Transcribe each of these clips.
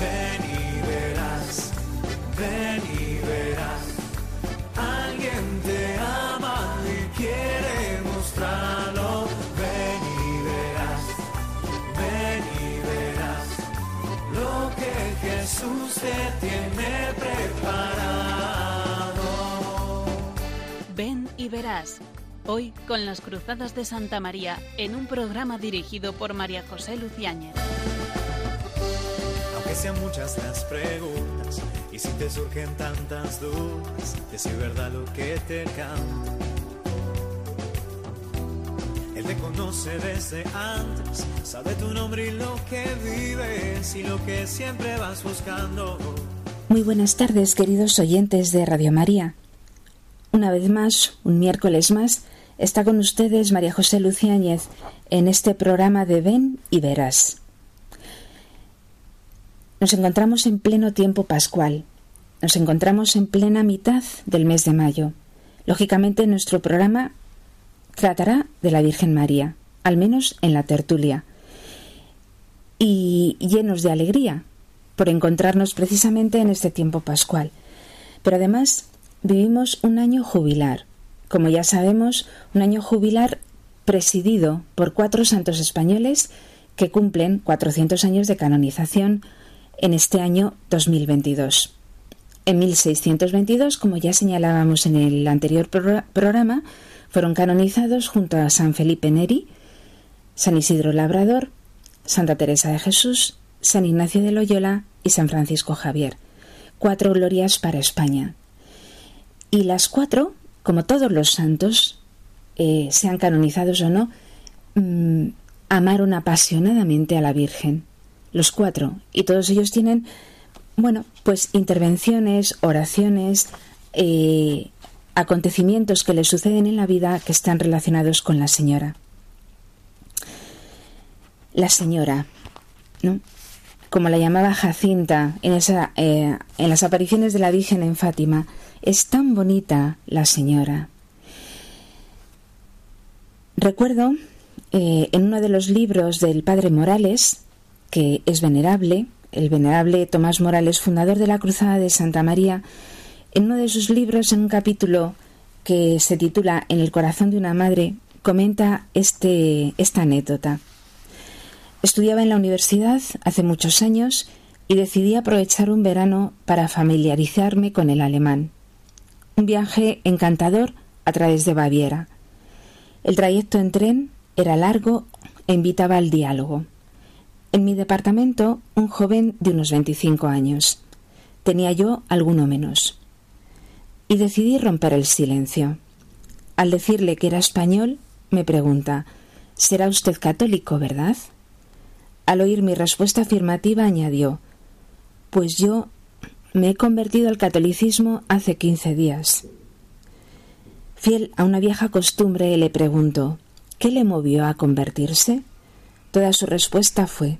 ven y verás, ven y verás. Alguien te ama y quiere mostrarlo. Ven y verás, ven y verás lo que Jesús te tiene preparado. Ven y verás. Hoy con las Cruzadas de Santa María en un programa dirigido por María José Luciáñez. Sean muchas las preguntas y si te surgen tantas dudas, de si es verdad lo que te canta. Él te conoce desde antes, sabe tu nombre y lo que vives y lo que siempre vas buscando. Muy buenas tardes, queridos oyentes de Radio María. Una vez más, un miércoles más, está con ustedes María José Luciáñez en este programa de Ven y Verás. Nos encontramos en pleno tiempo pascual. Nos encontramos en plena mitad del mes de mayo. Lógicamente, nuestro programa tratará de la Virgen María, al menos en la tertulia. Y llenos de alegría por encontrarnos precisamente en este tiempo pascual. Pero además vivimos un año jubilar. Como ya sabemos, un año jubilar presidido por cuatro santos españoles que cumplen 400 años de canonización en este año 2022. En 1622, como ya señalábamos en el anterior programa, fueron canonizados junto a San Felipe Neri, San Isidro Labrador, Santa Teresa de Jesús, San Ignacio de Loyola y San Francisco Javier. Cuatro glorias para España. Y las cuatro, como todos los santos, eh, sean canonizados o no, mmm, amaron apasionadamente a la Virgen. Los cuatro. Y todos ellos tienen, bueno, pues intervenciones, oraciones, eh, acontecimientos que les suceden en la vida que están relacionados con la Señora. La Señora, ¿no? Como la llamaba Jacinta en, esa, eh, en las apariciones de la Virgen en Fátima, es tan bonita la Señora. Recuerdo eh, en uno de los libros del Padre Morales, que es venerable, el venerable Tomás Morales, fundador de la Cruzada de Santa María, en uno de sus libros, en un capítulo que se titula En el corazón de una madre, comenta este, esta anécdota. Estudiaba en la universidad hace muchos años y decidí aprovechar un verano para familiarizarme con el alemán. Un viaje encantador a través de Baviera. El trayecto en tren era largo e invitaba al diálogo. En mi departamento, un joven de unos 25 años. Tenía yo alguno menos. Y decidí romper el silencio. Al decirle que era español, me pregunta ¿Será usted católico, verdad? Al oír mi respuesta afirmativa, añadió Pues yo me he convertido al catolicismo hace quince días. Fiel a una vieja costumbre, le pregunto ¿Qué le movió a convertirse? Toda su respuesta fue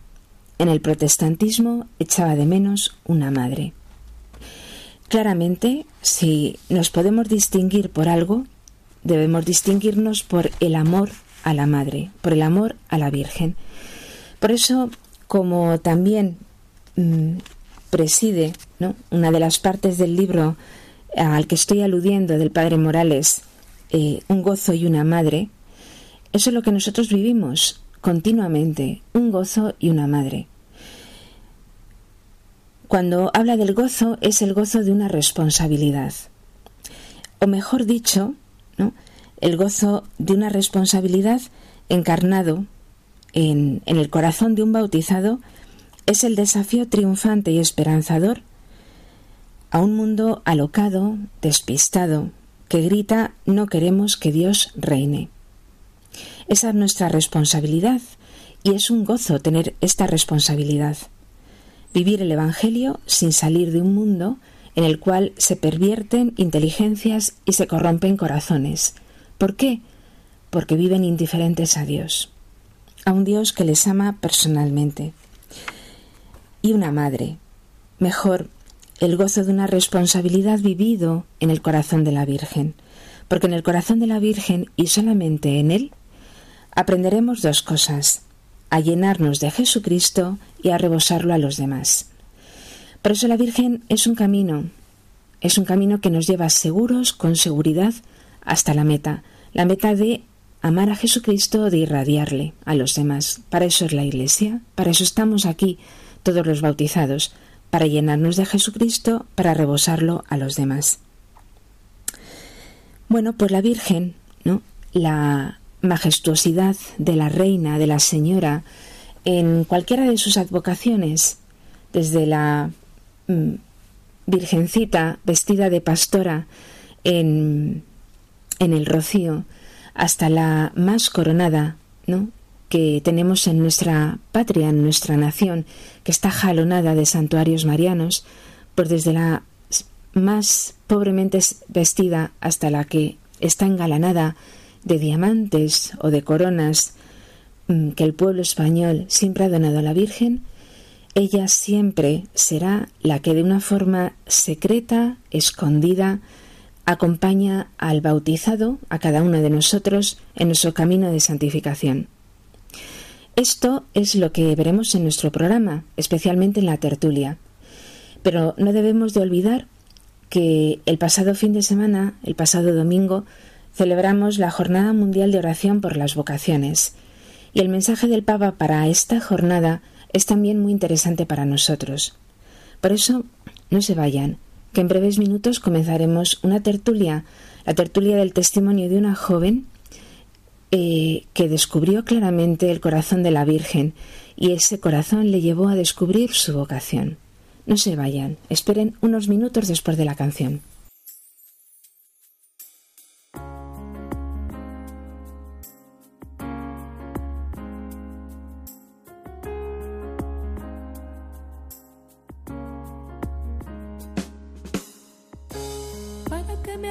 en el protestantismo echaba de menos una madre. Claramente, si nos podemos distinguir por algo, debemos distinguirnos por el amor a la madre, por el amor a la Virgen. Por eso, como también mmm, preside ¿no? una de las partes del libro al que estoy aludiendo del Padre Morales, eh, un gozo y una madre, eso es lo que nosotros vivimos continuamente, un gozo y una madre. Cuando habla del gozo es el gozo de una responsabilidad. O mejor dicho, ¿no? el gozo de una responsabilidad encarnado en, en el corazón de un bautizado es el desafío triunfante y esperanzador a un mundo alocado, despistado, que grita no queremos que Dios reine. Esa es nuestra responsabilidad y es un gozo tener esta responsabilidad. Vivir el Evangelio sin salir de un mundo en el cual se pervierten inteligencias y se corrompen corazones. ¿Por qué? Porque viven indiferentes a Dios, a un Dios que les ama personalmente. Y una madre, mejor, el gozo de una responsabilidad vivido en el corazón de la Virgen, porque en el corazón de la Virgen y solamente en él aprenderemos dos cosas, a llenarnos de Jesucristo y a rebosarlo a los demás. Por eso la Virgen es un camino, es un camino que nos lleva seguros, con seguridad, hasta la meta, la meta de amar a Jesucristo, de irradiarle a los demás. Para eso es la Iglesia, para eso estamos aquí, todos los bautizados, para llenarnos de Jesucristo, para rebosarlo a los demás. Bueno, pues la Virgen, ¿no? La majestuosidad de la reina, de la señora, en cualquiera de sus advocaciones, desde la mm, virgencita vestida de pastora en, en el rocío, hasta la más coronada, ¿no? que tenemos en nuestra patria, en nuestra nación, que está jalonada de santuarios marianos, pues desde la más pobremente vestida hasta la que está engalanada de diamantes o de coronas mm, que el pueblo español siempre ha donado a la Virgen, ella siempre será la que de una forma secreta, escondida, acompaña al bautizado, a cada uno de nosotros, en nuestro camino de santificación. Esto es lo que veremos en nuestro programa, especialmente en la tertulia. Pero no debemos de olvidar que el pasado fin de semana, el pasado domingo, celebramos la Jornada Mundial de Oración por las Vocaciones, y el mensaje del Papa para esta jornada es también muy interesante para nosotros. Por eso, no se vayan, que en breves minutos comenzaremos una tertulia, la tertulia del testimonio de una joven eh, que descubrió claramente el corazón de la Virgen y ese corazón le llevó a descubrir su vocación. No se vayan, esperen unos minutos después de la canción.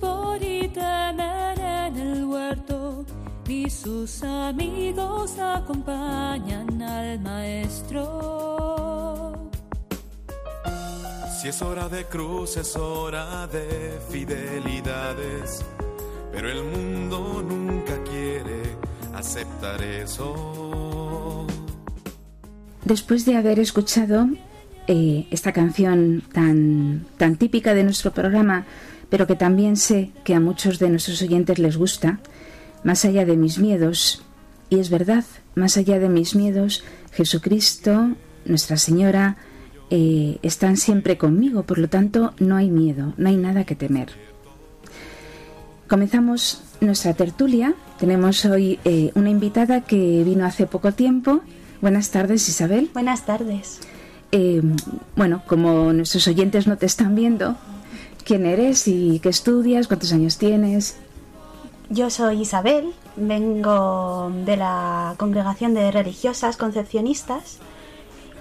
por y temer en el huerto, y sus amigos acompañan al maestro. Si es hora de cruz, es hora de fidelidades, pero el mundo nunca aceptar eso. Después de haber escuchado eh, esta canción tan, tan típica de nuestro programa, pero que también sé que a muchos de nuestros oyentes les gusta, más allá de mis miedos, y es verdad, más allá de mis miedos, Jesucristo, Nuestra Señora, eh, están siempre conmigo, por lo tanto no hay miedo, no hay nada que temer. Comenzamos nuestra tertulia. Tenemos hoy eh, una invitada que vino hace poco tiempo. Buenas tardes, Isabel. Buenas tardes. Eh, bueno, como nuestros oyentes no te están viendo, ¿quién eres y qué estudias? ¿Cuántos años tienes? Yo soy Isabel, vengo de la congregación de religiosas concepcionistas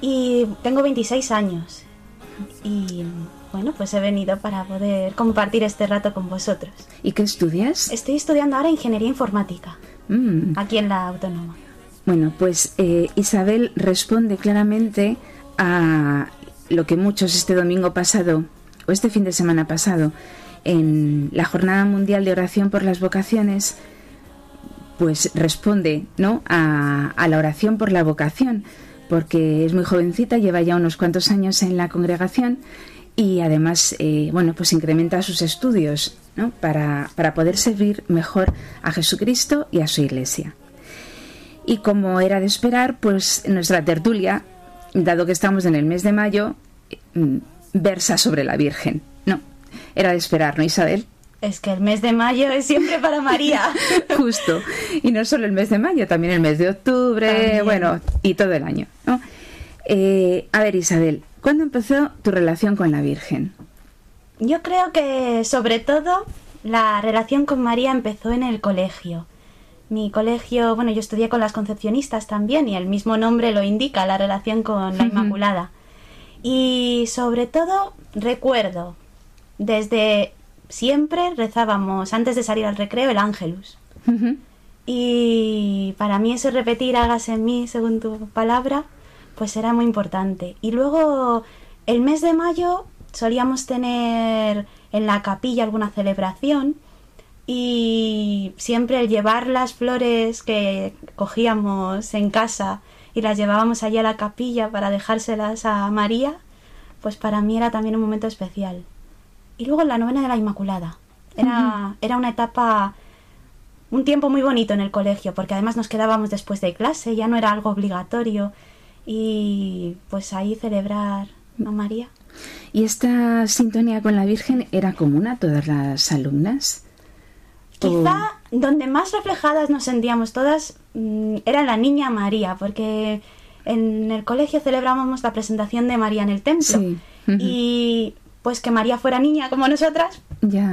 y tengo 26 años. Y bueno, pues he venido para poder compartir este rato con vosotros. ¿Y qué estudias? Estoy estudiando ahora ingeniería informática, Mm. aquí en la autónoma. Bueno, pues eh, Isabel responde claramente a lo que muchos este domingo pasado este fin de semana pasado en la Jornada Mundial de Oración por las Vocaciones, pues responde ¿no? a, a la oración por la vocación, porque es muy jovencita, lleva ya unos cuantos años en la congregación y además, eh, bueno, pues incrementa sus estudios ¿no? para, para poder servir mejor a Jesucristo y a su Iglesia. Y como era de esperar, pues nuestra tertulia, dado que estamos en el mes de mayo, mm, versa sobre la Virgen. No, era de esperar, ¿no, Isabel? Es que el mes de mayo es siempre para María. Justo. Y no solo el mes de mayo, también el mes de octubre, También. bueno, y todo el año. ¿no? Eh, a ver, Isabel, ¿cuándo empezó tu relación con la Virgen? Yo creo que sobre todo la relación con María empezó en el colegio. Mi colegio, bueno, yo estudié con las concepcionistas también y el mismo nombre lo indica, la relación con la Inmaculada. Y sobre todo recuerdo, desde siempre rezábamos antes de salir al recreo el ángelus. Y para mí ese repetir hágase en mí según tu palabra, pues era muy importante. Y luego el mes de mayo solíamos tener en la capilla alguna celebración y siempre el llevar las flores que cogíamos en casa y las llevábamos allí a la capilla para dejárselas a María, pues para mí era también un momento especial. Y luego la novena de la Inmaculada. Era, era una etapa un tiempo muy bonito en el colegio, porque además nos quedábamos después de clase, ya no era algo obligatorio. Y pues ahí celebrar a María. ¿Y esta sintonía con la Virgen era común a todas las alumnas? Quizá donde más reflejadas nos sentíamos todas mm, era la niña María, porque en el colegio celebrábamos la presentación de María en el templo. Sí. Y pues que María fuera niña como nosotras.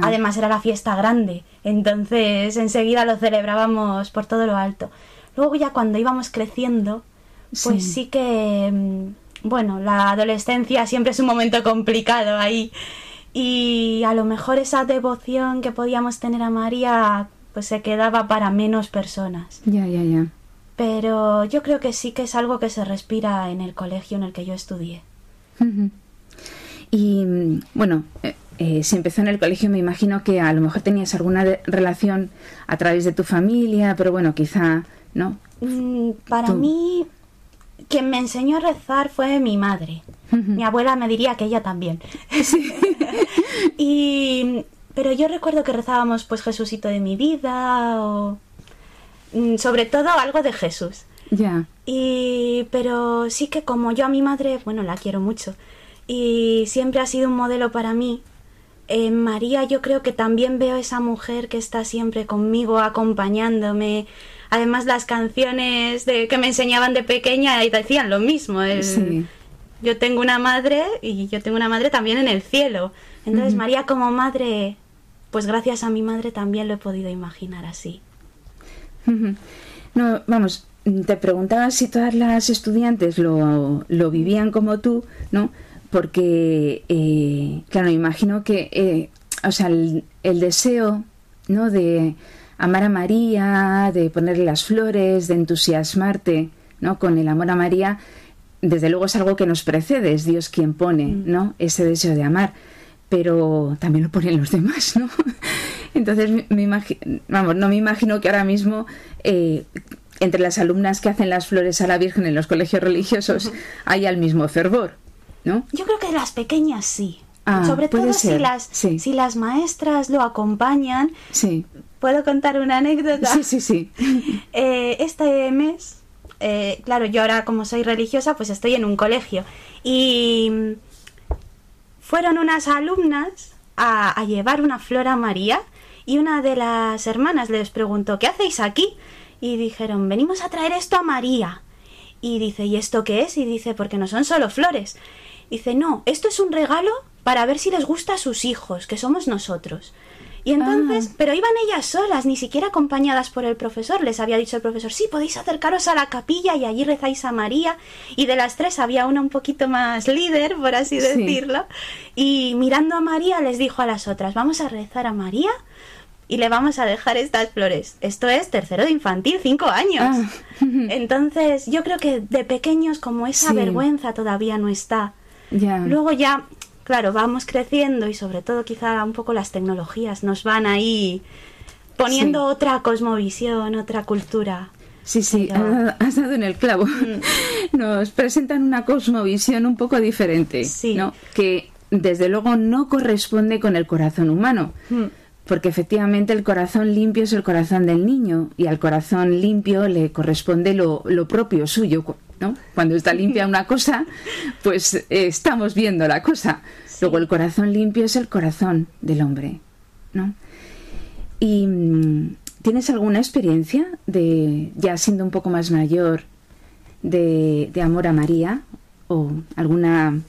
Además era la fiesta grande, entonces enseguida lo celebrábamos por todo lo alto. Luego ya cuando íbamos creciendo, pues Sí. sí, que, mm, bueno, la adolescencia siempre es un momento complicado ahí. Y a lo mejor esa devoción que podíamos tener a María, pues se quedaba para menos personas. Ya, ya, ya. Pero yo creo que sí que es algo que se respira en el colegio en el que yo estudié. Y bueno, eh, eh, si empezó en el colegio, me imagino que a lo mejor tenías alguna relación a través de tu familia, pero bueno, quizá, ¿no? Mm, Para Tú. mí, quien me enseñó a rezar fue mi madre. Mi abuela me diría que ella también. y, pero yo recuerdo que rezábamos pues Jesucito de mi vida o mm, sobre todo algo de Jesús. Ya. Y pero sí que como yo a mi madre, bueno, la quiero mucho y siempre ha sido un modelo para mí. En María yo creo que también veo esa mujer que está siempre conmigo, acompañándome. Además las canciones de, que me enseñaban de pequeña y decían lo mismo. el- Sí. Yo tengo una madre y yo tengo una madre también en el cielo. Entonces María como madre, pues gracias a mi madre también lo he podido imaginar así. No, vamos, mm, te preguntaba si todas las estudiantes lo, lo vivían como tú, ¿no? Porque, eh, claro, imagino que, eh, o sea, el, el deseo, ¿no? De amar a María, de ponerle las flores, de entusiasmarte, ¿no? Con el amor a María, desde luego es algo que nos precede, es Dios quien pone, ¿no? Ese deseo de amar, pero también lo ponen los demás, ¿no? Entonces, me imagino, vamos, no me imagino que ahora mismo eh, entre las alumnas que hacen las flores a la Virgen en los colegios religiosos haya el mismo fervor, ¿no? Yo creo que las pequeñas sí. Ah, Sobre todo si las, sí. si las maestras lo acompañan. Sí, ¿Puedo contar una anécdota? sí, sí, sí. Eh, este mes, eh, claro, yo ahora como soy religiosa, pues estoy en un colegio. Y fueron unas alumnas a, llevar una flor a María y una de las hermanas les preguntó, ¿qué hacéis aquí? Y dijeron, venimos a traer esto a María. Y dice, ¿y esto qué es? Y dice, porque no son solo flores. Dice, no, esto es un regalo para ver si les gusta a sus hijos, que somos nosotros. Y entonces, Ah. pero iban ellas solas, ni siquiera acompañadas por el profesor. Les había dicho el profesor, sí, podéis acercaros a la capilla y allí rezáis a María. Y de las tres había una un poquito más líder, por así Sí. decirlo. Y mirando a María les dijo a las otras, vamos a rezar a María y le vamos a dejar estas flores. Esto es tercero de infantil, cinco años. Ah. Entonces, yo creo que de pequeños como esa Sí. vergüenza todavía no está. Luego ya, claro, vamos creciendo y sobre todo quizá un poco las tecnologías nos van ahí poniendo Sí. otra cosmovisión, otra cultura. Sí, sí, Pero- has dado- en el clavo. Mm. Nos presentan una cosmovisión un poco diferente, Sí. ¿no? Que desde luego no corresponde con el corazón humano. Mm. Porque efectivamente el corazón limpio es el corazón del niño y al corazón limpio le corresponde lo, lo propio suyo, ¿no? Cuando está limpia una cosa, pues eh, estamos viendo la cosa. Luego el corazón limpio es el corazón del hombre, ¿no? ¿Y mm, tienes alguna experiencia de, ya siendo un poco más mayor, de, de amor a María? ¿O alguna,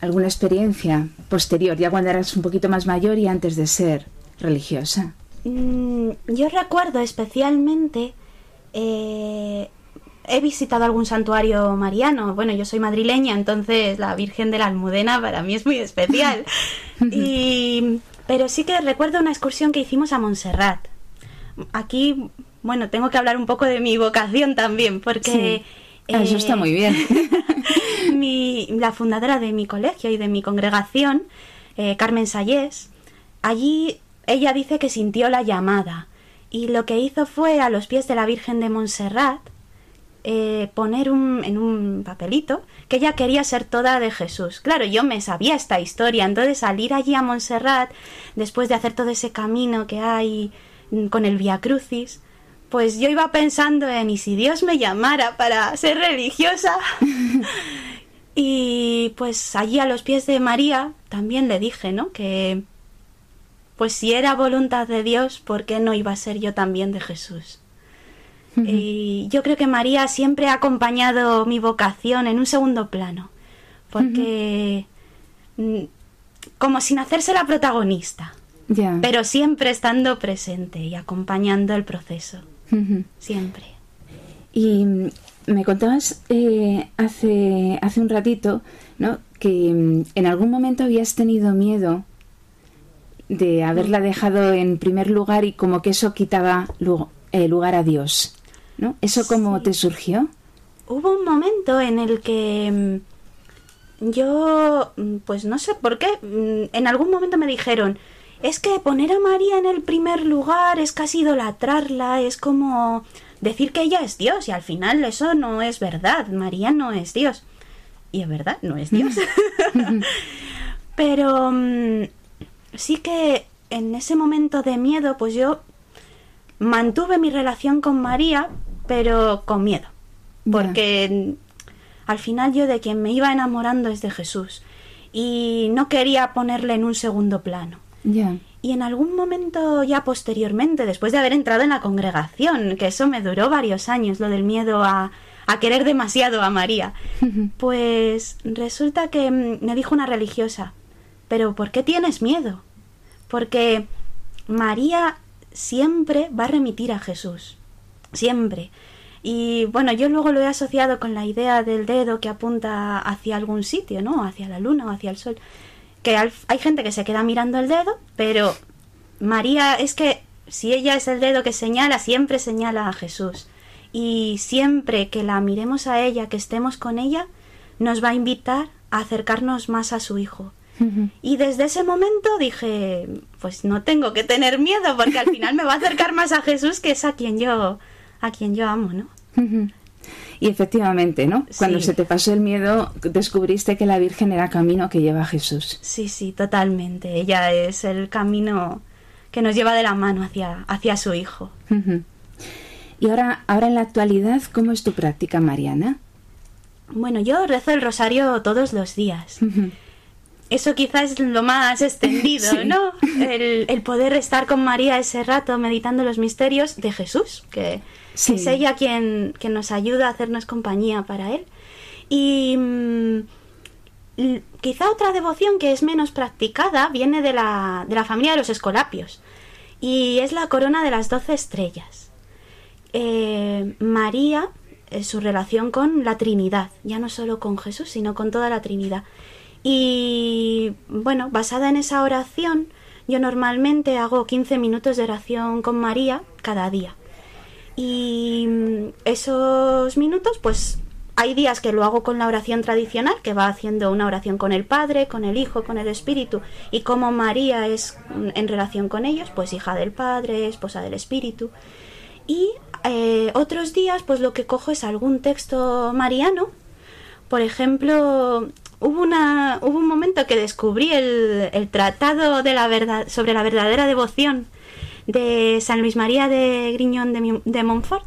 alguna experiencia posterior, ya cuando eras un poquito más mayor y antes de ser religiosa? Mm, yo recuerdo especialmente, eh, he visitado algún santuario mariano. Bueno, yo soy madrileña, entonces la Virgen de la Almudena para mí es muy especial. y, pero sí que recuerdo una excursión que hicimos a Montserrat. Aquí, bueno, tengo que hablar un poco de mi vocación también, porque... Ah, Eso eh, está muy bien. mi, la fundadora de mi colegio y de mi congregación, eh, Carmen Sayés, allí ella dice que sintió la llamada y lo que hizo fue a los pies de la Virgen de Montserrat eh, poner un, en un papelito que ella quería ser toda de Jesús. Claro, yo me sabía esta historia, entonces salir allí a Montserrat, después de hacer todo ese camino que hay mm, con el Via Crucis, pues yo iba pensando en, ¿y si Dios me llamara para ser religiosa? y pues allí a los pies de María también le dije, ¿no? Que pues si era voluntad de Dios, ¿por qué no iba a ser yo también de Jesús? Y yo creo que María siempre ha acompañado mi vocación en un segundo plano, porque mm, como sin hacerse la protagonista, pero siempre estando presente y acompañando el proceso, siempre. Y mm, me contabas eh, hace, hace un ratito ¿no? que mm, en algún momento habías tenido miedo de haberla dejado en primer lugar y como que eso quitaba eh, lugar a Dios. ¿No? ¿Eso cómo Sí. te surgió? Hubo un momento en el que mm, yo, mm, pues no sé por qué, mm, en algún momento me dijeron, es que poner a María en el primer lugar es casi idolatrarla, es como decir que ella es Dios y al final eso no es verdad, María no es Dios. Y es verdad, no es Dios. Pero sí que en ese momento de miedo, pues yo mantuve mi relación con María, pero con miedo. Porque al final yo de quien me iba enamorando es de Jesús. Y no quería ponerle en un segundo plano. Y en algún momento ya posteriormente, después de haber entrado en la congregación, que eso me duró varios años, lo del miedo a, a querer demasiado a María, pues resulta que mm, me dijo una religiosa, pero ¿por qué tienes miedo? Porque María siempre va a remitir a Jesús, siempre. Y bueno, yo luego lo he asociado con la idea del dedo que apunta hacia algún sitio, ¿no? Hacia la luna o hacia el sol. Que hay gente que se queda mirando el dedo, pero María es que si ella es el dedo que señala, siempre señala a Jesús. Y siempre que la miremos a ella, que estemos con ella, nos va a invitar a acercarnos más a su Hijo. Y desde ese momento dije, pues no tengo que tener miedo porque al final me va a acercar más a Jesús que es a quien yo a quien yo amo, ¿no? Y efectivamente, ¿no? Cuando se te pasó el miedo, descubriste que la Virgen era camino que lleva a Jesús. Sí, sí, totalmente. Ella es el camino que nos lleva de la mano hacia, hacia su hijo. Y ahora, ahora en la actualidad, ¿cómo es tu práctica, Mariana? Bueno, yo rezo el rosario todos los días. Ujú. Eso quizás es lo más extendido, Sí. ¿no? El, el poder estar con María ese rato meditando los misterios de Jesús, que, Sí. es ella quien, quien nos ayuda a hacernos compañía para Él. Y mm, quizá otra devoción que es menos practicada viene de la, de la familia de los escolapios y es la corona de las doce estrellas. Eh, María, eh, su relación con la Trinidad, ya no solo con Jesús, sino con toda la Trinidad. Y bueno, basada en esa oración, yo normalmente hago 15 minutos de oración con María cada día. Y mm, esos minutos, pues hay días que lo hago con la oración tradicional, que va haciendo una oración con el Padre, con el Hijo, con el Espíritu, y como María es mm, en relación con ellos, pues hija del Padre, esposa del Espíritu. Y eh, otros días, pues lo que cojo es algún texto mariano. Por ejemplo, hubo, una, hubo un momento que descubrí el, el tratado de la verdad, sobre la verdadera devoción de San Luis María de Griñón de, de Montfort.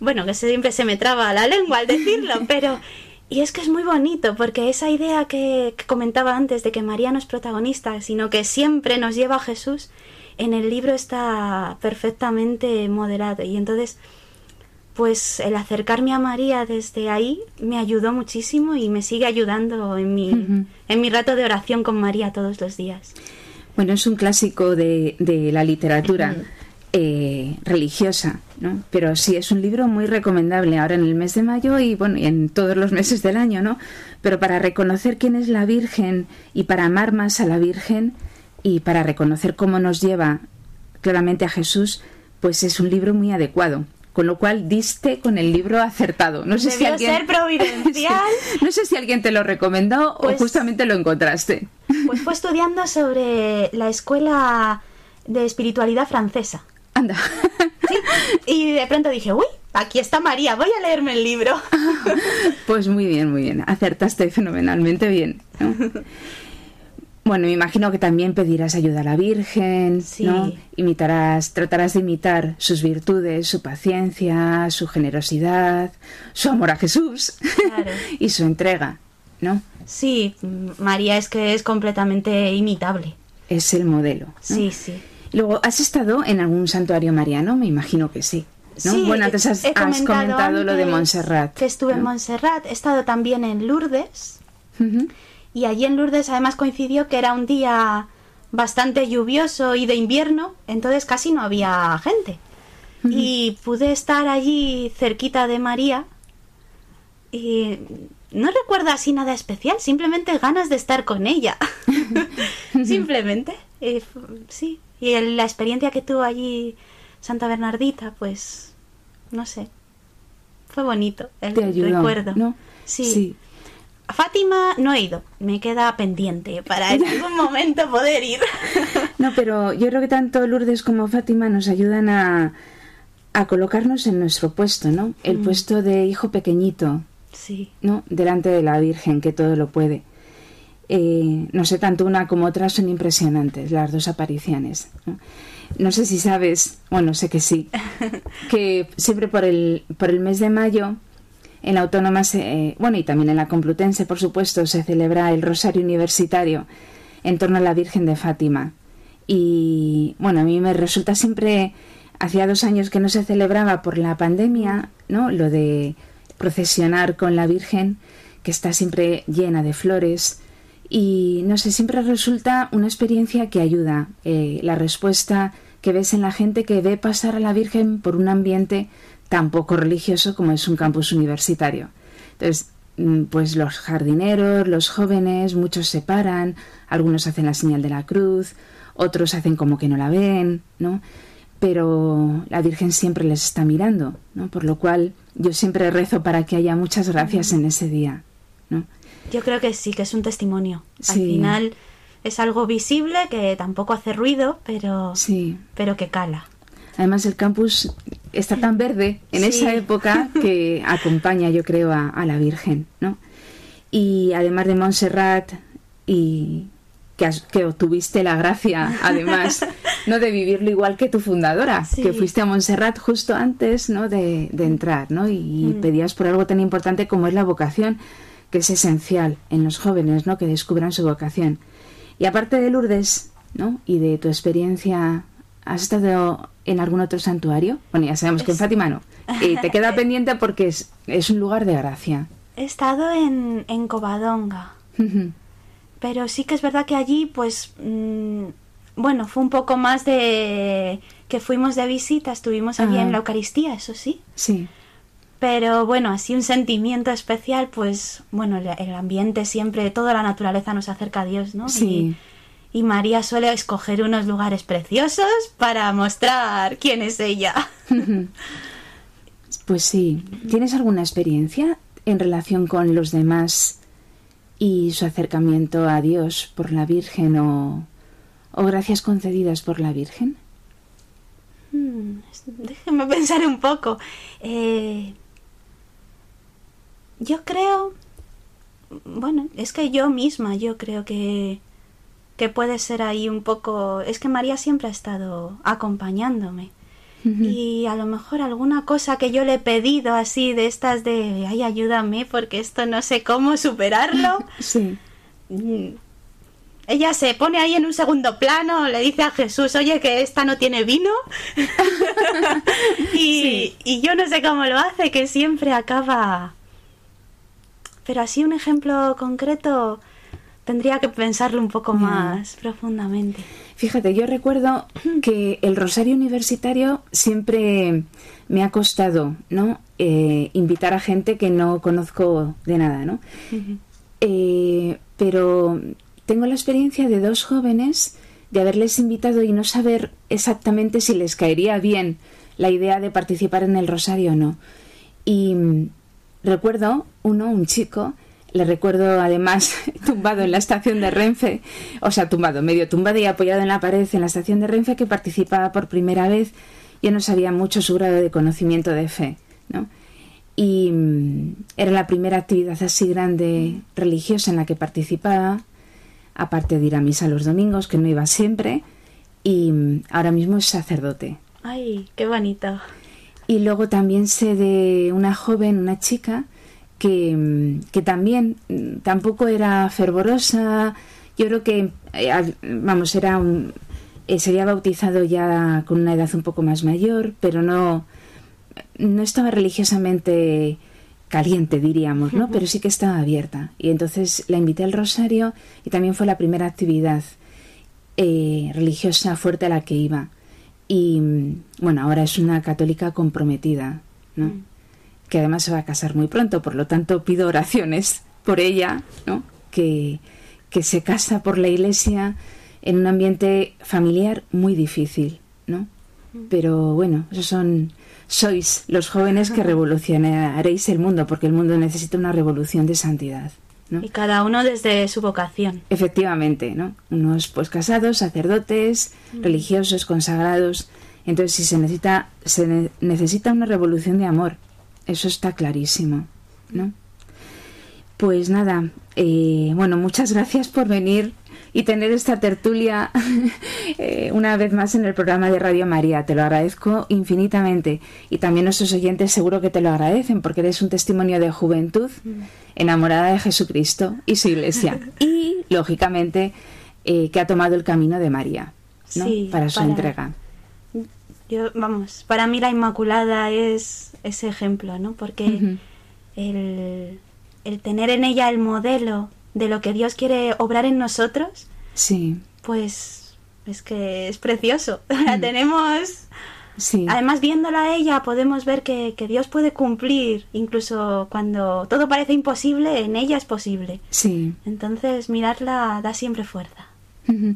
Bueno, que siempre se me traba la lengua al decirlo, pero... Y es que es muy bonito, porque esa idea que, que comentaba antes de que María no es protagonista, sino que siempre nos lleva a Jesús, en el libro está perfectamente moderado. Y entonces, pues el acercarme a María desde ahí me ayudó muchísimo y me sigue ayudando en mi, en mi rato de oración con María todos los días. Bueno, es un clásico de, de la literatura eh, religiosa, ¿no? Pero sí, es un libro muy recomendable ahora en el mes de mayo y, bueno, y en todos los meses del año, ¿no? Pero para reconocer quién es la Virgen y para amar más a la Virgen y para reconocer cómo nos lleva claramente a Jesús, pues es un libro muy adecuado. Con lo cual diste con el libro acertado. No sé si Debió alguien... ser providencial. No sé si alguien te lo recomendó Pues- o justamente lo encontraste. Pues fue estudiando sobre la escuela de espiritualidad francesa. Anda. Sí, y de pronto dije, uy, aquí está María, voy a leerme el libro. Pues muy bien, muy bien. Acertaste fenomenalmente bien. ¿no? Bueno, me imagino que también pedirás ayuda a la Virgen, Sí. ¿no? Imitarás, tratarás de imitar sus virtudes, su paciencia, su generosidad, su amor a Jesús Claro. y su entrega, ¿no? Sí, María es que es completamente imitable. Es el modelo. ¿no? Sí, sí. Luego, ¿has estado en algún santuario mariano? Me imagino que sí. ¿no? Sí, bueno, antes has, comentado lo de Montserrat. Que estuve en. Montserrat, he estado también en Lourdes. Ujú. Y allí en Lourdes además coincidió que era un día bastante lluvioso y de invierno, entonces casi no había gente. Y pude estar allí cerquita de María y no recuerdo así nada especial, simplemente ganas de estar con ella. simplemente. Y fu- sí. Y el- la experiencia que tuvo allí Santa Bernardita, pues no sé. Fue bonito el Te ayudó, recuerdo. ¿no? Sí. sí. Fátima no he ido, me queda pendiente para en algún momento poder ir. No, pero yo creo que tanto Lourdes como Fátima nos ayudan a, a colocarnos en nuestro puesto, ¿no? El puesto de hijo pequeñito, Sí, ¿no? Delante de la Virgen, que todo lo puede. Eh, no sé, tanto una como otra son impresionantes, las dos apariciones. ¿no? No sé si sabes, bueno, sé que sí, que siempre por el, por el mes de mayo, en la Autónoma, eh, bueno, y también en la Complutense, por supuesto, se celebra el Rosario Universitario en torno a la Virgen de Fátima. Y bueno, a mí me resulta siempre, hacía dos años que no se celebraba por la pandemia, ¿no? Lo de procesionar con la Virgen, que está siempre llena de flores. Y no sé, siempre resulta una experiencia que ayuda. eh, la respuesta que ves en la gente que ve pasar a la Virgen por un ambiente tan poco religioso como es un campus universitario. Entonces, mm, pues los jardineros, los jóvenes, muchos se paran, algunos hacen la señal de la cruz, otros hacen como que no la ven, ¿no? Pero la Virgen siempre les está mirando, ¿no? Por lo cual yo siempre rezo para que haya muchas gracias en ese día, ¿no? Yo creo que sí, que es un testimonio. Al final es algo visible que tampoco hace ruido, pero, Sí. pero que cala. Además, el campus está tan verde en Sí. esa época que acompaña, yo creo, a, a la Virgen, ¿no? Y además de Montserrat y que, has- que obtuviste la gracia, además, ¿no? De vivirlo igual que tu fundadora, Sí. que fuiste a Montserrat justo antes, ¿no? De, de entrar, ¿no? Y Mm. pedías por algo tan importante como es la vocación, que es esencial en los jóvenes, ¿no? Que descubran su vocación. Y aparte de Lourdes, ¿no? Y de tu experiencia, ¿has estado en algún otro santuario? Bueno, ya sabemos que en Fátima no. Y te queda pendiente porque es, es un lugar de gracia. He estado en, en Covadonga, pero sí que es verdad que allí, pues, mm, bueno, fue un poco más de que fuimos de visita, estuvimos allí Ah. en la Eucaristía, eso sí. sí. Pero bueno, así un sentimiento especial, pues bueno, el, el ambiente siempre, toda la naturaleza nos acerca a Dios, ¿no? Sí. Y, y María suele escoger unos lugares preciosos para mostrar quién es ella. Pues sí. ¿Tienes alguna experiencia en relación con los demás y su acercamiento a Dios por la Virgen o, o gracias concedidas por la Virgen? Hmm, déjeme pensar un poco. Eh, yo creo, bueno, es que yo misma, yo creo que, que puede ser ahí un poco, es que María siempre ha estado acompañándome. Y a lo mejor alguna cosa que yo le he pedido así de estas de, ay, ayúdame porque esto no sé cómo superarlo. Sí. Mm. Ella se pone ahí en un segundo plano, le dice a Jesús, oye, que esta no tiene vino. y, y yo no sé cómo lo hace, que siempre acaba... Pero así un ejemplo concreto tendría que pensarlo un poco más profundamente. Fíjate, yo recuerdo que el rosario universitario siempre me ha costado, ¿no? Eh, invitar a gente que no conozco de nada, ¿no? Eh, pero tengo la experiencia de dos jóvenes de haberles invitado y no saber exactamente si les caería bien la idea de participar en el rosario o no. Y mm, recuerdo uno, un chico, le recuerdo además tumbado en la estación de Renfe, o sea, tumbado, medio tumbado y apoyado en la pared en la estación de Renfe que participaba por primera vez. Yo no sabía mucho su grado de conocimiento de fe, ¿no? Y mm, era la primera actividad así grande religiosa en la que participaba, aparte de ir a misa los domingos, que no iba siempre, y mm, ahora mismo es sacerdote. Ay, qué bonito. Y luego también sé de una joven, una chica, que, mm, que también mm, tampoco era fervorosa. Yo creo que, eh, vamos, era un, eh, se había bautizado ya con una edad un poco más mayor, pero no, no estaba religiosamente caliente, diríamos, ¿no? Pero sí que estaba abierta. Y entonces la invité al rosario y también fue la primera actividad eh, religiosa fuerte a la que iba. Y mm, bueno, ahora es una católica comprometida, ¿no? Que además se va a casar muy pronto, por lo tanto pido oraciones por ella, ¿no? Que, que se casa por la iglesia en un ambiente familiar muy difícil, ¿no? Pero bueno, esos son sois los jóvenes que revolucionaréis el mundo, porque el mundo necesita una revolución de santidad, ¿no? Y cada uno desde su vocación. Efectivamente, ¿no? Unos pues casados, sacerdotes, religiosos, consagrados. Entonces, si se necesita, se ne- necesita una revolución de amor. Eso está clarísimo, ¿no? Pues nada, eh, bueno, muchas gracias por venir y tener esta tertulia eh, una vez más en el programa de Radio María. Te lo agradezco infinitamente y también nuestros oyentes seguro que te lo agradecen porque eres un testimonio de juventud enamorada de Jesucristo y su iglesia y, lógicamente, eh, que ha tomado el camino de María ¿no? Sí, para su para- entrega. Yo, vamos, para mí la Inmaculada es ese ejemplo, ¿no? Porque el, el tener en ella el modelo de lo que Dios quiere obrar en nosotros, Sí, pues es que es precioso. La tenemos... sí. Además, viéndola a ella, podemos ver que, que Dios puede cumplir, incluso cuando todo parece imposible, en ella es posible. Sí. Entonces, mirarla da siempre fuerza. Ujú.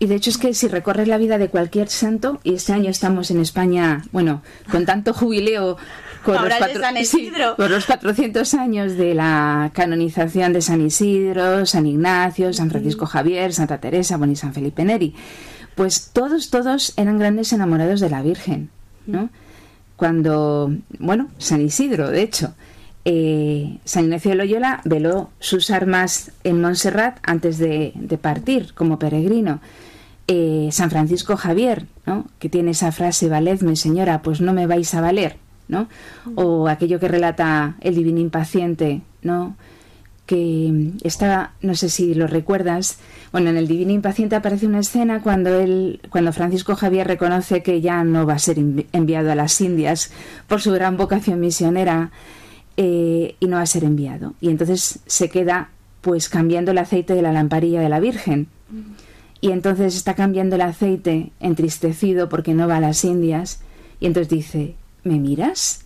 Y de hecho es que si recorres la vida de cualquier santo, y este año estamos en España, bueno, con tanto jubileo, con, los, los 400 años de la canonización de San Isidro, San Ignacio, San Francisco Javier, Santa Teresa, bueno, y San Felipe Neri, pues todos, todos eran grandes enamorados de la Virgen, ¿no? Cuando, bueno, San Isidro, de hecho, eh, San Ignacio de Loyola veló sus armas en Montserrat antes de, partir como peregrino. Eh, San Francisco Javier, ¿no? que tiene esa frase, valedme señora, pues no me vais a valer, ¿no? O aquello que relata el divino impaciente, ¿no? que está, no sé si lo recuerdas, bueno, en el Divino Impaciente aparece una escena cuando él, cuando Francisco Javier reconoce que ya no va a ser enviado a las Indias por su gran vocación misionera eh, y no va a ser enviado. Y entonces se queda pues cambiando el aceite de la lamparilla de la Virgen. Y entonces está cambiando el aceite entristecido porque no va a las Indias. Y entonces dice, ¿me miras?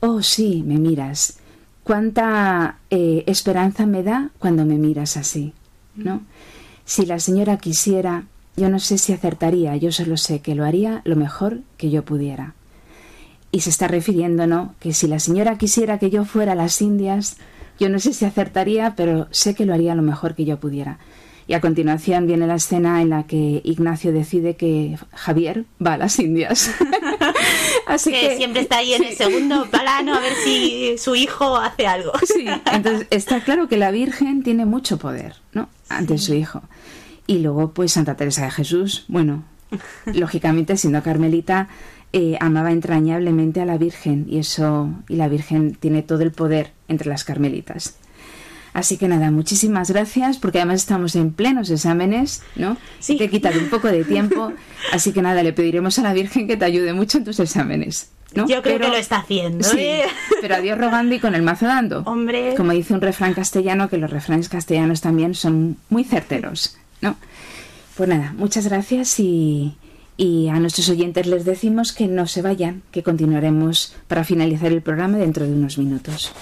Oh, sí, me miras. Cuánta eh, esperanza me da cuando me miras así, ¿no? Si la señora quisiera, yo no sé si acertaría, yo solo sé que lo haría lo mejor que yo pudiera y se está refiriendo, ¿no? Que si la señora quisiera que yo fuera a las Indias, yo no sé si acertaría, pero sé que lo haría lo mejor que yo pudiera. Y a continuación viene la escena en la que Ignacio decide que Javier va a las Indias. Así que, siempre está ahí en el segundo plano a ver si su hijo hace algo. sí, entonces está claro que la Virgen tiene mucho poder, ¿no? Ante su hijo. Y luego, pues Santa Teresa de Jesús, bueno, lógicamente siendo carmelita, eh, amaba entrañablemente a la Virgen y eso y la Virgen tiene todo el poder entre las carmelitas. Así que nada, muchísimas gracias porque además estamos en plenos exámenes, ¿no? Sí. Te he quitado un poco de tiempo, así que nada, le pediremos a la Virgen que te ayude mucho en tus exámenes. ¿no? Yo creo que lo está haciendo. Sí, ¿eh? pero a Dios rogando y con el mazo dando. Hombre. Como dice un refrán castellano, que los refranes castellanos también son muy certeros, ¿no? Pues nada, muchas gracias y, y a nuestros oyentes les decimos que no se vayan, que continuaremos para finalizar el programa dentro de unos minutos.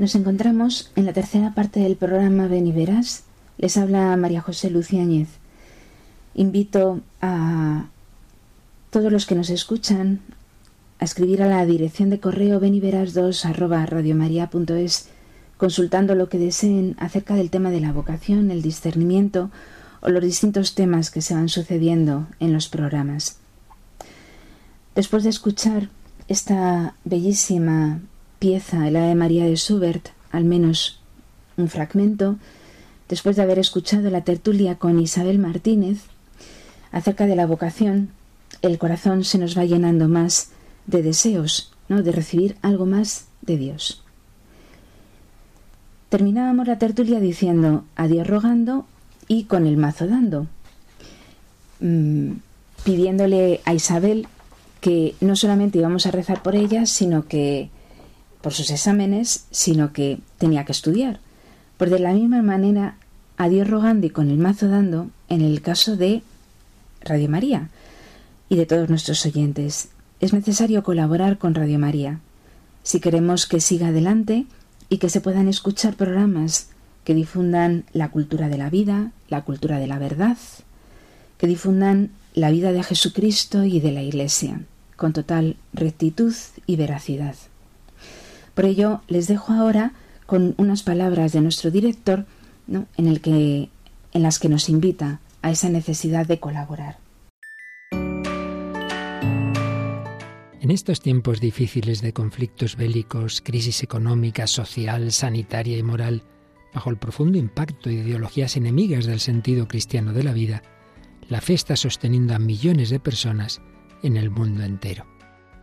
Nos encontramos en la tercera parte del programa Verás. Les habla María José Luciáñez. Invito a todos los que nos escuchan a escribir a la dirección de correo beniveras2 arroba radiomaria.es consultando lo que deseen acerca del tema de la vocación, el discernimiento o los distintos temas que se van sucediendo en los programas. Después de escuchar esta bellísima pieza, la de María de Schubert, al menos un fragmento, después de haber escuchado la tertulia con Isabel Martínez acerca de la vocación, el corazón se nos va llenando más de deseos, ¿no? de recibir algo más de Dios. Terminábamos la tertulia diciendo adiós rogando y con el mazo dando, mm, pidiéndole a Isabel que no solamente íbamos a rezar por ella, sino que por sus exámenes, sino que tenía que estudiar. Por de la misma manera, a Dios rogando y con el mazo dando, en el caso de Radio María y de todos nuestros oyentes. Es necesario colaborar con Radio María. Si queremos que siga adelante y que se puedan escuchar programas que difundan la cultura de la vida, la cultura de la verdad, que difundan la vida de Jesucristo y de la Iglesia, con total rectitud y veracidad. Por ello, les dejo ahora con unas palabras de nuestro director en, en las que nos invita a esa necesidad de colaborar. En estos tiempos difíciles de conflictos bélicos, crisis económica, social, sanitaria y moral, bajo el profundo impacto de ideologías enemigas del sentido cristiano de la vida, la fe está sosteniendo a millones de personas en el mundo entero.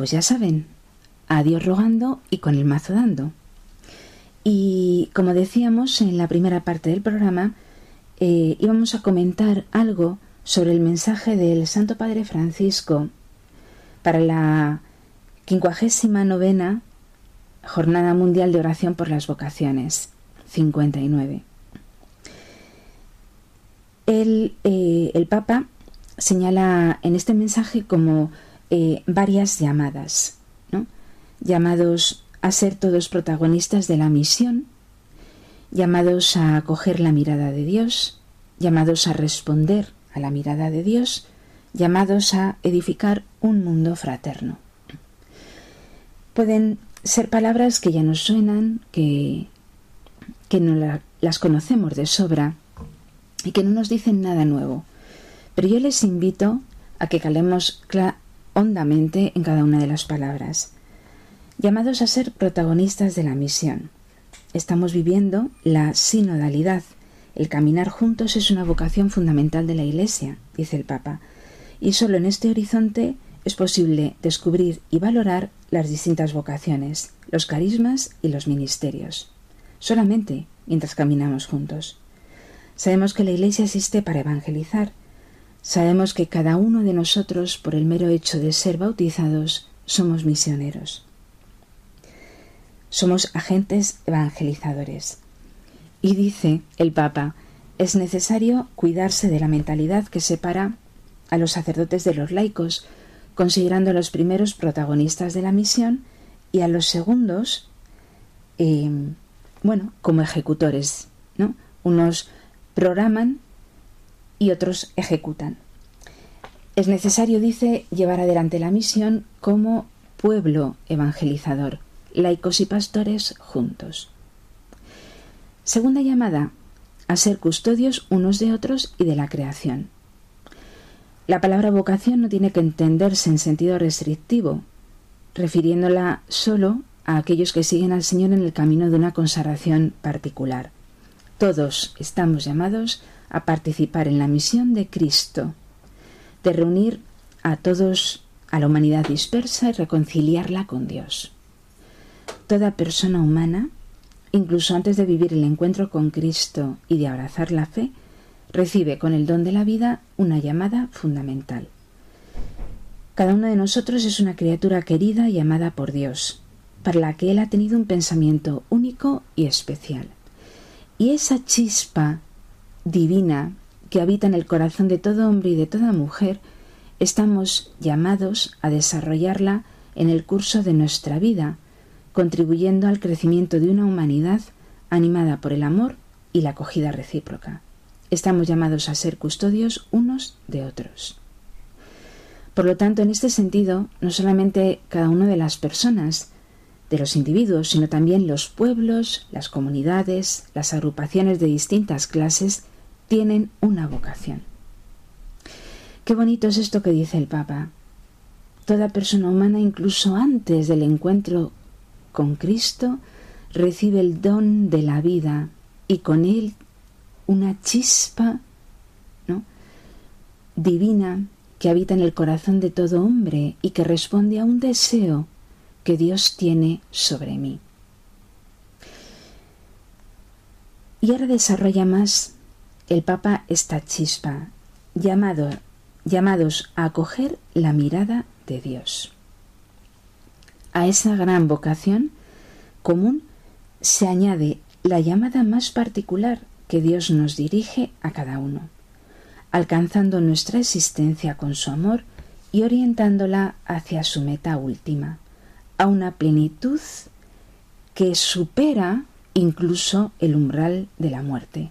Pues ya saben, a Dios rogando y con el mazo dando. Y como decíamos en la primera parte del programa, eh, íbamos a comentar algo sobre el mensaje del Santo Padre Francisco para la quincuagésima novena Jornada Mundial de Oración por las Vocaciones, 59. El, eh, el Papa señala en este mensaje como eh, varias llamadas, llamados a ser todos protagonistas de la misión, llamados a acoger la mirada de Dios, llamados a responder a la mirada de Dios, llamados a edificar un mundo fraterno. Pueden ser palabras que ya nos suenan, que, que no las conocemos de sobra y que no nos dicen nada nuevo. Pero yo les invito a que calemos hondamente en cada una de las palabras. Llamados a ser protagonistas de la misión. Estamos viviendo la sinodalidad, El caminar juntos es una vocación fundamental de la Iglesia, dice el Papa, y solo en este horizonte es posible descubrir y valorar las distintas vocaciones, los carismas y los ministerios. Solamente mientras caminamos juntos. Sabemos que la Iglesia existe para evangelizar. Sabemos que cada uno de nosotros, por el mero hecho de ser bautizados, somos misioneros. Somos agentes evangelizadores. Y dice el Papa, es necesario cuidarse de la mentalidad que separa a los sacerdotes de los laicos, considerando a los primeros protagonistas de la misión y a los segundos, eh, bueno, como ejecutores, ¿no? Unos programan y otros ejecutan. Es necesario, dice, llevar adelante la misión como pueblo evangelizador, laicos y pastores juntos. Segunda llamada, a ser custodios unos de otros y de la creación. La palabra vocación no tiene que entenderse en sentido restrictivo, refiriéndola solo a aquellos que siguen al Señor en el camino de una consagración particular. Todos estamos llamados a participar en la misión de Cristo, de reunir a todos, a la humanidad dispersa y reconciliarla con Dios. Toda persona humana, incluso antes de vivir el encuentro con Cristo y de abrazar la fe, recibe con el don de la vida una llamada fundamental. Cada uno de nosotros es una criatura querida y amada por Dios, para la que Él ha tenido un pensamiento único y especial. Y esa chispa divina que habita en el corazón de todo hombre y de toda mujer, estamos llamados a desarrollarla en el curso de nuestra vida, contribuyendo al crecimiento de una humanidad animada por el amor y la acogida recíproca estamos llamados a ser custodios unos de otros. Por lo tanto, en este sentido, no solamente cada una de las personas, de los individuos, sino también los pueblos, las comunidades, las agrupaciones de distintas clases, tienen una vocación. Qué bonito es esto que dice el Papa. Toda persona humana, incluso antes del encuentro con Cristo, recibe el don de la vida y con él una chispa ¿no? divina que habita en el corazón de todo hombre y que responde a un deseo que Dios tiene sobre mí. Y ahora desarrolla más el Papa esta chispa, llamado, llamados a acoger la mirada de Dios. A esa gran vocación común se añade la llamada más particular que Dios nos dirige a cada uno, alcanzando nuestra existencia con su amor y orientándola hacia su meta última, a una plenitud que supera incluso el umbral de la muerte.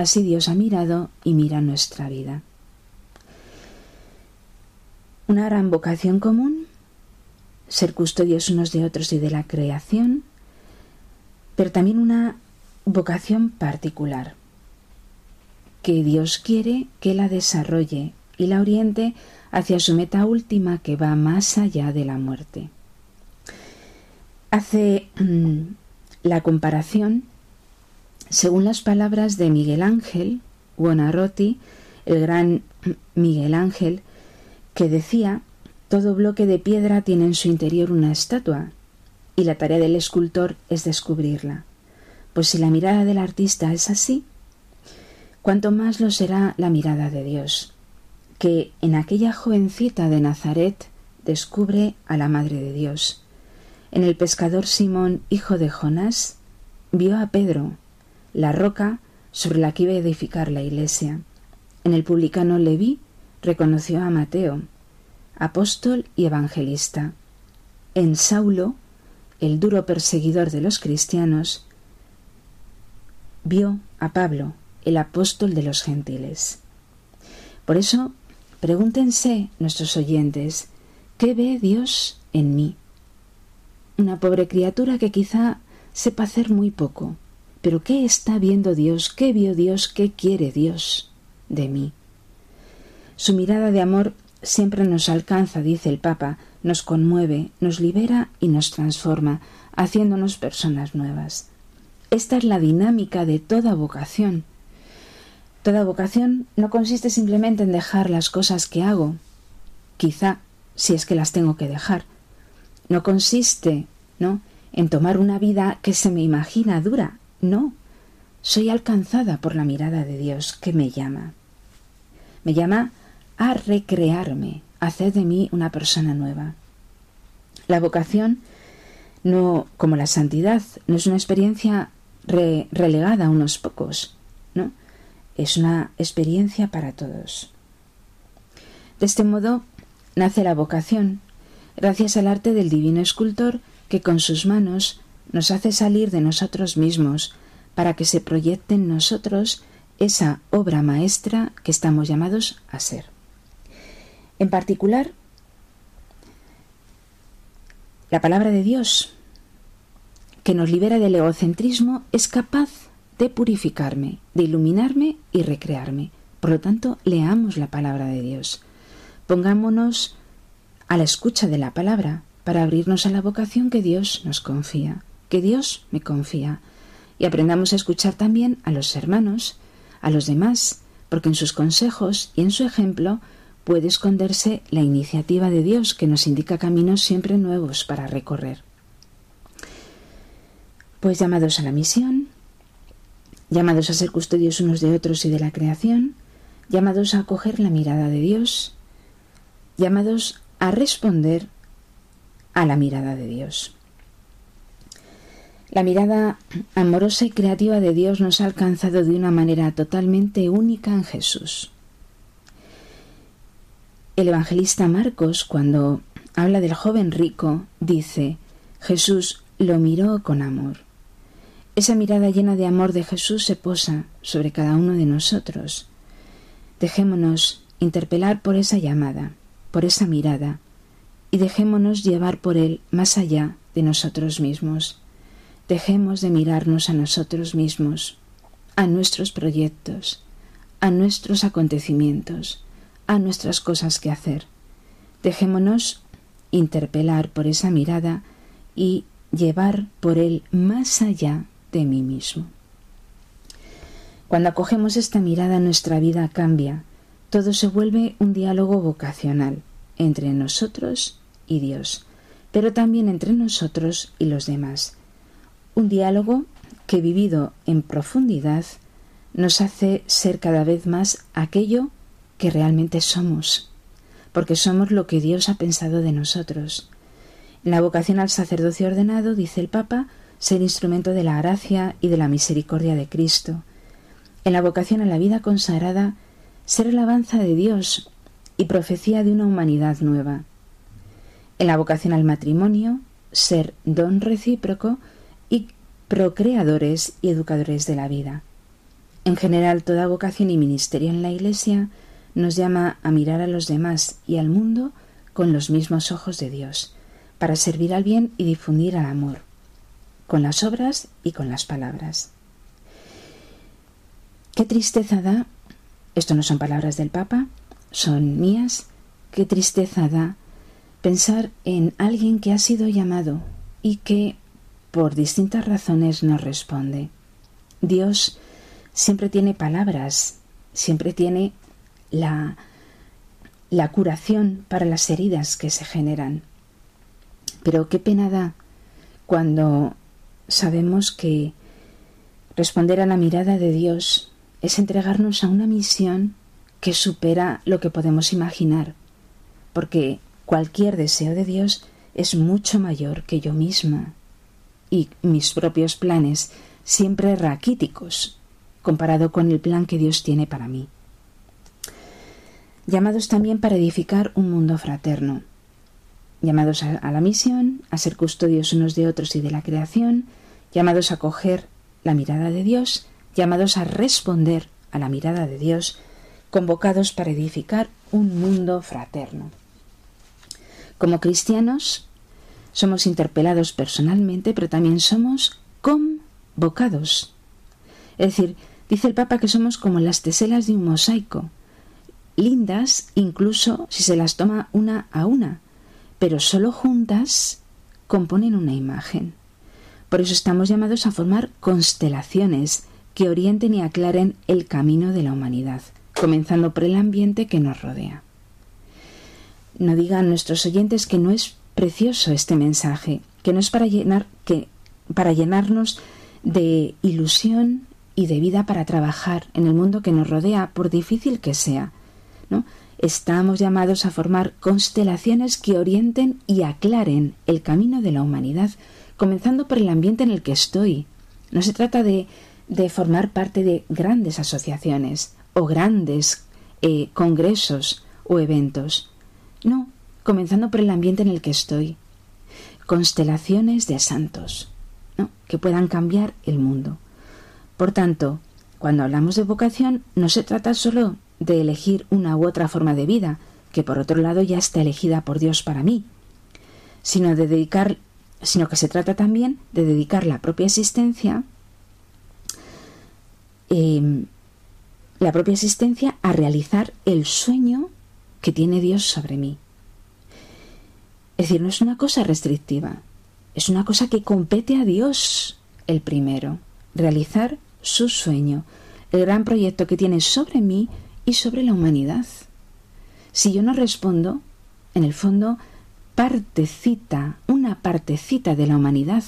Así Dios ha mirado y mira nuestra vida. Una gran vocación común, ser custodios unos de otros y de la creación, pero también una vocación particular que Dios quiere que la desarrolle y la oriente hacia su meta última que va más allá de la muerte. Hace mm, la comparación según las palabras de Miguel Ángel Buonarroti, el gran Miguel Ángel, que decía todo bloque de piedra tiene en su interior una estatua, y la tarea del escultor es descubrirla. Pues si la mirada del artista es así, cuanto más lo será la mirada de Dios, que en aquella jovencita de Nazaret descubre a la Madre de Dios. En el pescador Simón, hijo de Jonás, vio a Pedro, la roca sobre la que iba a edificar la iglesia. En el publicano Leví reconoció a Mateo, apóstol y evangelista. En Saulo, el duro perseguidor de los cristianos, vio a Pablo, el apóstol de los gentiles. Por eso, pregúntense nuestros oyentes, ¿qué ve Dios en mí? Una pobre criatura que quizá sepa hacer muy poco, pero ¿qué está viendo Dios? ¿Qué vio Dios? ¿Qué quiere Dios de mí? Su mirada de amor siempre nos alcanza, dice el Papa, nos conmueve, nos libera y nos transforma, haciéndonos personas nuevas. Esta es la dinámica de toda vocación. Toda vocación no consiste simplemente en dejar las cosas que hago, quizá si es que las tengo que dejar. No consiste, ¿no?, en tomar una vida que se me imagina dura. No. Soy alcanzada por la mirada de Dios que me llama. Me llama a recrearme, a hacer de mí una persona nueva. La vocación no, como la santidad, no es una experiencia relegada a unos pocos, ¿no? Es una experiencia para todos. De este modo nace la vocación, gracias al arte del divino escultor que con sus manos nos hace salir de nosotros mismos para que se proyecte en nosotros esa obra maestra que estamos llamados a ser. En particular, la palabra de Dios, que nos libera del egocentrismo, es capaz de purificarme, de iluminarme y recrearme. Por lo tanto, leamos la palabra de Dios. Pongámonos a la escucha de la palabra para abrirnos a la vocación que Dios nos confía, que Dios me confía. Y aprendamos a escuchar también a los hermanos, a los demás, porque en sus consejos y en su ejemplo puede esconderse la iniciativa de Dios que nos indica caminos siempre nuevos para recorrer. Pues llamados a la misión, llamados a ser custodios unos de otros y de la creación, llamados a acoger la mirada de Dios, llamados a responder a la mirada de Dios. La mirada amorosa y creativa de Dios nos ha alcanzado de una manera totalmente única en Jesús. El evangelista Marcos, cuando habla del joven rico, dice, Jesús lo miró con amor. Esa mirada llena de amor de Jesús se posa sobre cada uno de nosotros. Dejémonos interpelar por esa llamada, por esa mirada, y dejémonos llevar por Él más allá de nosotros mismos. Dejemos de mirarnos a nosotros mismos, a nuestros proyectos, a nuestros acontecimientos, a nuestras cosas que hacer. Dejémonos interpelar por esa mirada y llevar por Él más allá de mí mismo. Cuando acogemos esta mirada nuestra vida cambia, todo se vuelve un diálogo vocacional entre nosotros y Dios, pero también entre nosotros y los demás. Un diálogo que vivido en profundidad nos hace ser cada vez más aquello que realmente somos, porque somos lo que Dios ha pensado de nosotros. En la vocación al sacerdocio ordenado, dice el Papa, ser instrumento de la gracia y de la misericordia de Cristo. En la vocación a la vida consagrada, ser alabanza de Dios y profecía de una humanidad nueva en la vocación al matrimonio, ser don recíproco y procreadores y educadores de la vida. En general, toda vocación y ministerio en la Iglesia nos llama a mirar a los demás y al mundo con los mismos ojos de Dios, para servir al bien y difundir al amor, con las obras y con las palabras. Qué tristeza da, esto no son palabras del Papa, son mías, qué tristeza da pensar en alguien que ha sido llamado y que por distintas razones no responde. Dios siempre tiene palabras, siempre tiene la, la curación para las heridas que se generan. Pero qué pena da cuando sabemos que responder a la mirada de Dios es entregarnos a una misión que supera lo que podemos imaginar, porque Cualquier deseo de Dios es mucho mayor que yo misma y mis propios planes, siempre raquíticos, comparado con el plan que Dios tiene para mí. Llamados también para edificar un mundo fraterno, llamados a, la misión, a ser custodios unos de otros y de la creación, llamados a coger la mirada de Dios, llamados a responder a la mirada de Dios, convocados para edificar un mundo fraterno. Como cristianos somos interpelados personalmente, pero también somos convocados. Es decir, dice el Papa que somos como las teselas de un mosaico, lindas incluso si se las toma una a una, pero solo juntas componen una imagen. Por eso estamos llamados a formar constelaciones que orienten y aclaren el camino de la humanidad, comenzando por el ambiente que nos rodea. No digan nuestros oyentes que no es precioso este mensaje, que no es para llenar que para llenarnos de ilusión y de vida para trabajar en el mundo que nos rodea, por difícil que sea. ¿no? Estamos llamados a formar constelaciones que orienten y aclaren el camino de la humanidad, comenzando por el ambiente en el que estoy. No se trata de, de formar parte de grandes asociaciones o grandes eh, congresos o eventos. No, comenzando por el ambiente en el que estoy. Constelaciones de santos, ¿no? que puedan cambiar el mundo. Por tanto, cuando hablamos de vocación, no se trata solo de elegir una u otra forma de vida, que por otro lado ya está elegida por Dios para mí, sino de dedicar, sino que se trata también de dedicar la propia existencia, em, la propia existencia a realizar el sueño que tiene Dios sobre mí. Es decir, no es una cosa restrictiva, es una cosa que compete a Dios el primero, realizar su sueño, el gran proyecto que tiene sobre mí y sobre la humanidad. Si yo no respondo, en el fondo, partecita, una partecita de la humanidad,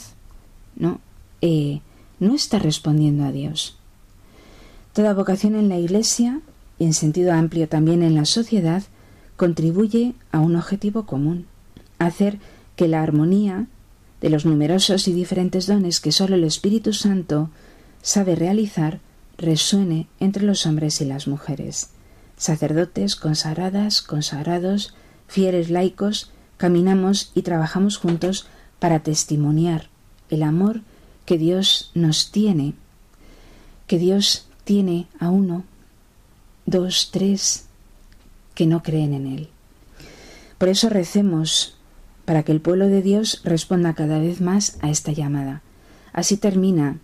¿no? Eh, no está respondiendo a Dios. Toda vocación en la Iglesia, y en sentido amplio también en la sociedad, contribuye a un objetivo común hacer que la armonía de los numerosos y diferentes dones que sólo el Espíritu Santo sabe realizar resuene entre los hombres y las mujeres. Sacerdotes, consagradas, consagrados, fieles laicos, caminamos y trabajamos juntos para testimoniar el amor que Dios nos tiene, que Dios tiene a uno, dos, tres, que no creen en Él. Por eso recemos para que el pueblo de Dios responda cada vez más a esta llamada. Así termina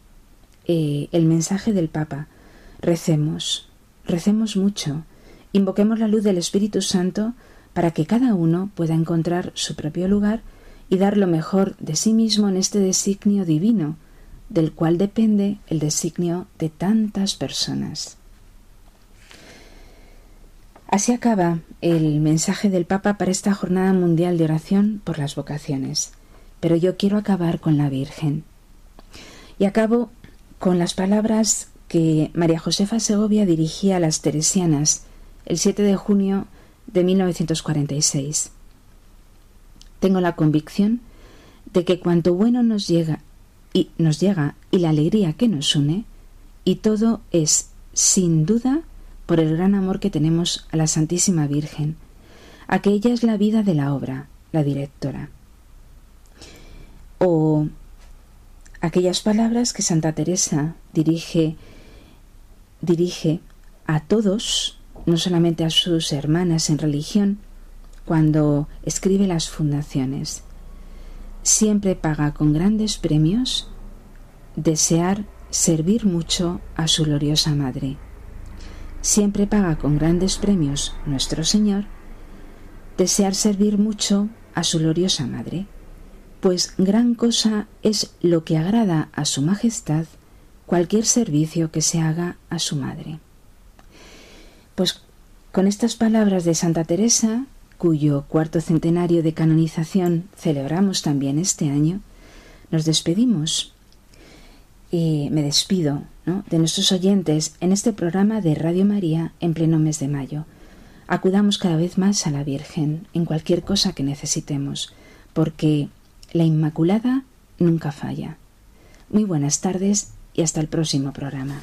eh, el mensaje del Papa. Recemos, recemos mucho, invoquemos la luz del Espíritu Santo para que cada uno pueda encontrar su propio lugar y dar lo mejor de sí mismo en este designio divino, del cual depende el designio de tantas personas. Así acaba el mensaje del Papa para esta Jornada Mundial de Oración por las Vocaciones. Pero yo quiero acabar con la Virgen. Y acabo con las palabras que María Josefa Segovia dirigía a las Teresianas el 7 de junio de 1946. Tengo la convicción de que cuanto bueno nos llega y nos llega y la alegría que nos une, y todo es sin duda por el gran amor que tenemos a la Santísima Virgen, a que ella es la vida de la obra, la directora. O aquellas palabras que Santa Teresa dirige dirige a todos, no solamente a sus hermanas en religión, cuando escribe las fundaciones. Siempre paga con grandes premios desear servir mucho a su gloriosa madre siempre paga con grandes premios nuestro Señor, desear servir mucho a su gloriosa Madre, pues gran cosa es lo que agrada a su Majestad cualquier servicio que se haga a su Madre. Pues con estas palabras de Santa Teresa, cuyo cuarto centenario de canonización celebramos también este año, nos despedimos y me despido de nuestros oyentes en este programa de Radio María en pleno mes de mayo. Acudamos cada vez más a la Virgen en cualquier cosa que necesitemos, porque la Inmaculada nunca falla. Muy buenas tardes y hasta el próximo programa.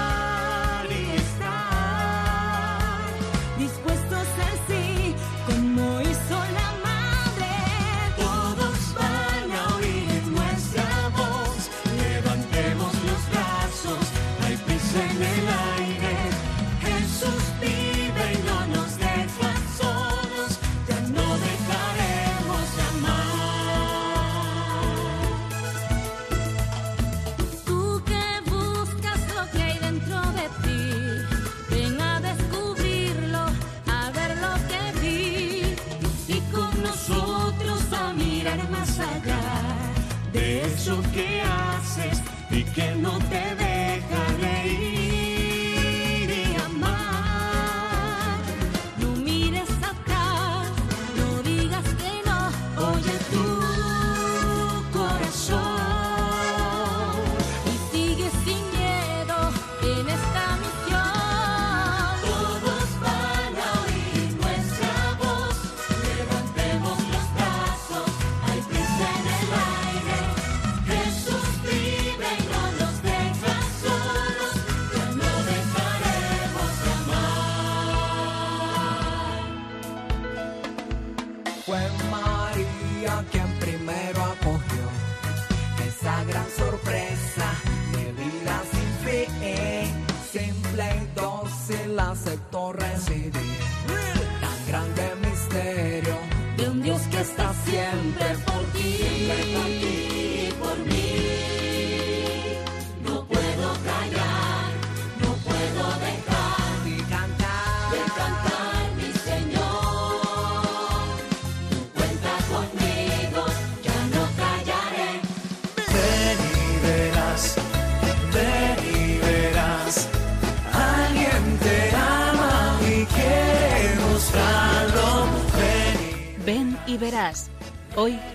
eso que haces y que no te dejes.